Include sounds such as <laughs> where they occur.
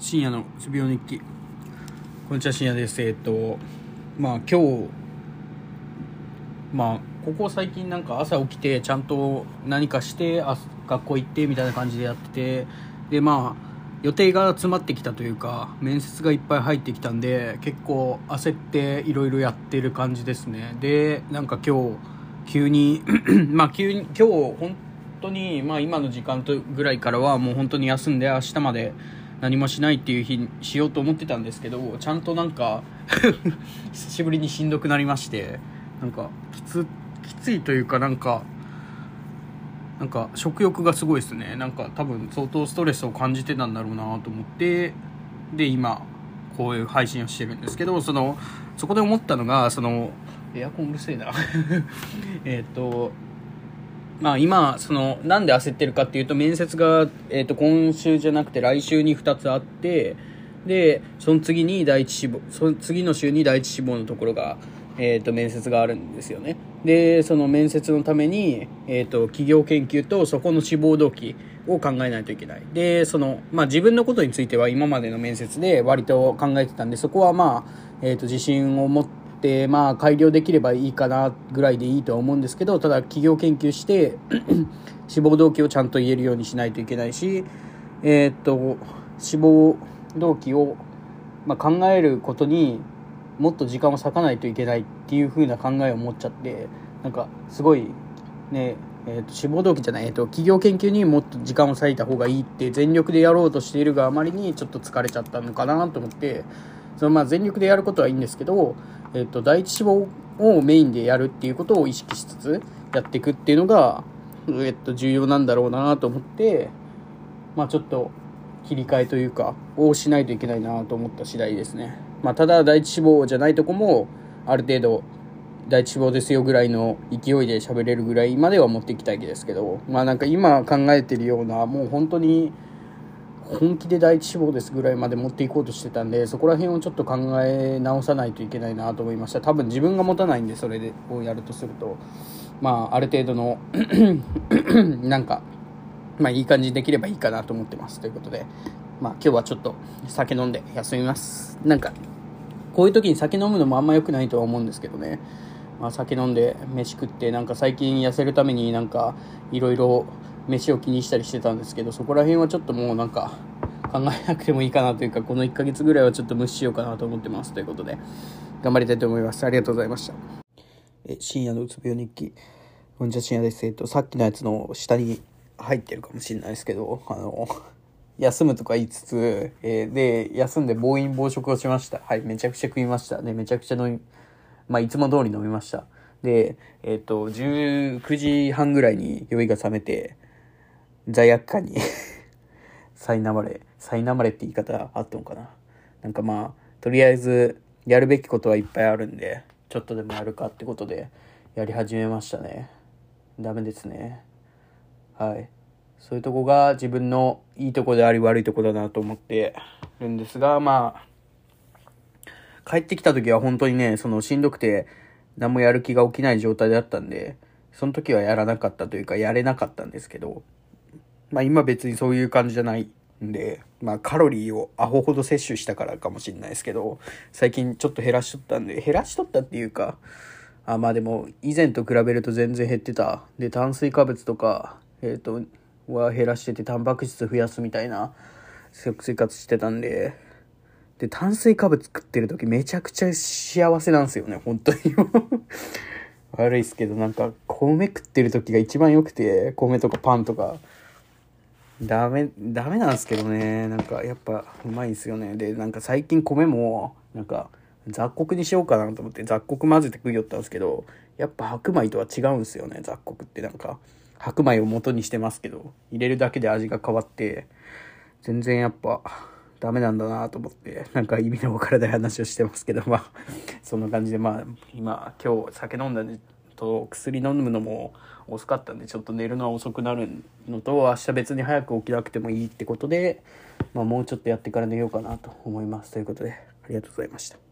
深夜のうつ病日記。こんにちは深夜です。えっとまあ今日まあここ最近なんか朝起きてちゃんと何かしてあ学校行ってみたいな感じでやっててでまあ予定が詰まってきたというか面接がいっぱい入ってきたんで結構焦っていろいろやってる感じですね。でなんか今日急に <clears throat> まあ急に今日本当にまあ今の時間とぐらいからはもう本当に休んで明日まで何もしないっていう日にしようと思ってたんですけどちゃんとなんか <laughs> 久しぶりにしんどくなりましてなんかきつきついというかなんかなんか食欲がすごいですね。なんか多分相当ストレスを感じてたんだろうなと思ってで今こういう配信をしてるんですけどそのそこで思ったのがそのエアコンうるせえな。<laughs> えっとまあ今、その、なんで焦ってるかっていうと、面接が、えっ、と、今週じゃなくて来週に2つあって、で、その次に第一志望、その次の週に第一志望のところが、えっ、と、面接があるんですよね。で、その面接のために、えっ、と、企業研究とそこの志望動機を考えないといけない。で、その、まあ自分のことについては今までの面接で割と考えてたんで、そこはまあ、えっ、と、自信を持、ってまあ改良できればいいかなぐらいでいいとは思うんですけどただ企業研究して <clears throat> 志望動機をちゃんと言えるようにしないといけないしえー、っと志望動機を、まあ、考えることにもっと時間を割かないといけないっていう風な考えを持っちゃってなんかすごいねえーと、志望動機じゃない、えーと企業研究にもっと時間を割いた方がいいって全力でやろうとしているがあまりにちょっと疲れちゃったのかなと思ってそのまあ全力でやることはいいんですけどえっと、第一志望をメインでやるっていうことを意識しつつやっていくっていうのが、えっと、重要なんだろうなと思って、まあちょっと切り替えというか、をしないといけないなと思った次第ですね。まあただ第一志望じゃないとこも、ある程度、第一志望ですよぐらいの勢いで喋れるぐらいまでは持っていきたいですけど、まあなんか今考えてるような、もう本当に、本気で第一志望ですぐらいまで持っていこうとしてたんでそこら辺をちょっと考え直さないといけないなと思いました。多分自分が持たないんでそれをやるとすると。まあある程度の <clears throat> なんかまあいい感じにできればいいかなと思ってます。ということでまあ今日はちょっと酒飲んで休みます。なんかこういう時に酒飲むのもあんま良くないとは思うんですけどね。まあ酒飲んで飯食ってなんか最近痩せるためになんかいろいろ飯を気にしたりしてたんですけど、そこら辺はちょっともうなんか考えなくてもいいかなというか、この1ヶ月ぐらいはちょっと無視しようかなと思ってます。ということで、頑張りたいと思います。ありがとうございました。え、深夜のうつ病日記。こんにちは、深夜です。えっと、さっきのやつの下に入ってるかもしれないですけど、あの、休むとか言いつつ、えー、で、休んで暴飲暴食をしました。はい、めちゃくちゃ食いました。で、めちゃくちゃ飲み、まあ、いつも通り飲みました。で、えっ、と、19時半ぐらいに酔いが覚めて、罪悪感に <laughs> 苛まれ、苛まれって言い方あったのかな。なんかまあ、とりあえず、やるべきことはいっぱいあるんで、ちょっとでもやるかってことで、やり始めましたね。ダメですね。はい。そういうとこが自分のいいとこであり悪いとこだなと思ってるんですが、まあ、帰ってきた時は本当にね、そのしんどくて何もやる気が起きない状態だったんで、その時はやらなかったというか、やれなかったんですけど、まあ今別にそういう感じじゃないんで、まあカロリーをアホほど摂取したからかもしれないですけど、最近ちょっと減らしとったんで、減らしとったっていうか、あまあでも以前と比べると全然減ってた。で、炭水化物とか、えっ、ー、と、は減らしてて、タンパク質増やすみたいな生活してたんで、で、炭水化物食ってる時めちゃくちゃ幸せなんですよね、本当に。<laughs> 悪いっすけど、なんか、米食ってる時が一番良くて、米とかパンとか。ダメ、ダメなんですけどね。なんか、やっぱ、うまいんですよね。で、なんか最近米も、なんか、雑穀にしようかなと思って雑穀混ぜて食いよったんですけど、やっぱ白米とは違うんですよね、雑穀ってなんか。白米を元にしてますけど、入れるだけで味が変わって、全然やっぱ、ダメなんだなと思って、なんか意味のわからない話をしてますけど、まあ、そんな感じで、まあ、今、今日酒飲んだんで、と薬飲むのも遅かったんでちょっと寝るのは遅くなるのと明日別に早く起きなくてもいいってことで、まあ、もうちょっとやってから寝ようかなと思いますということでありがとうございました。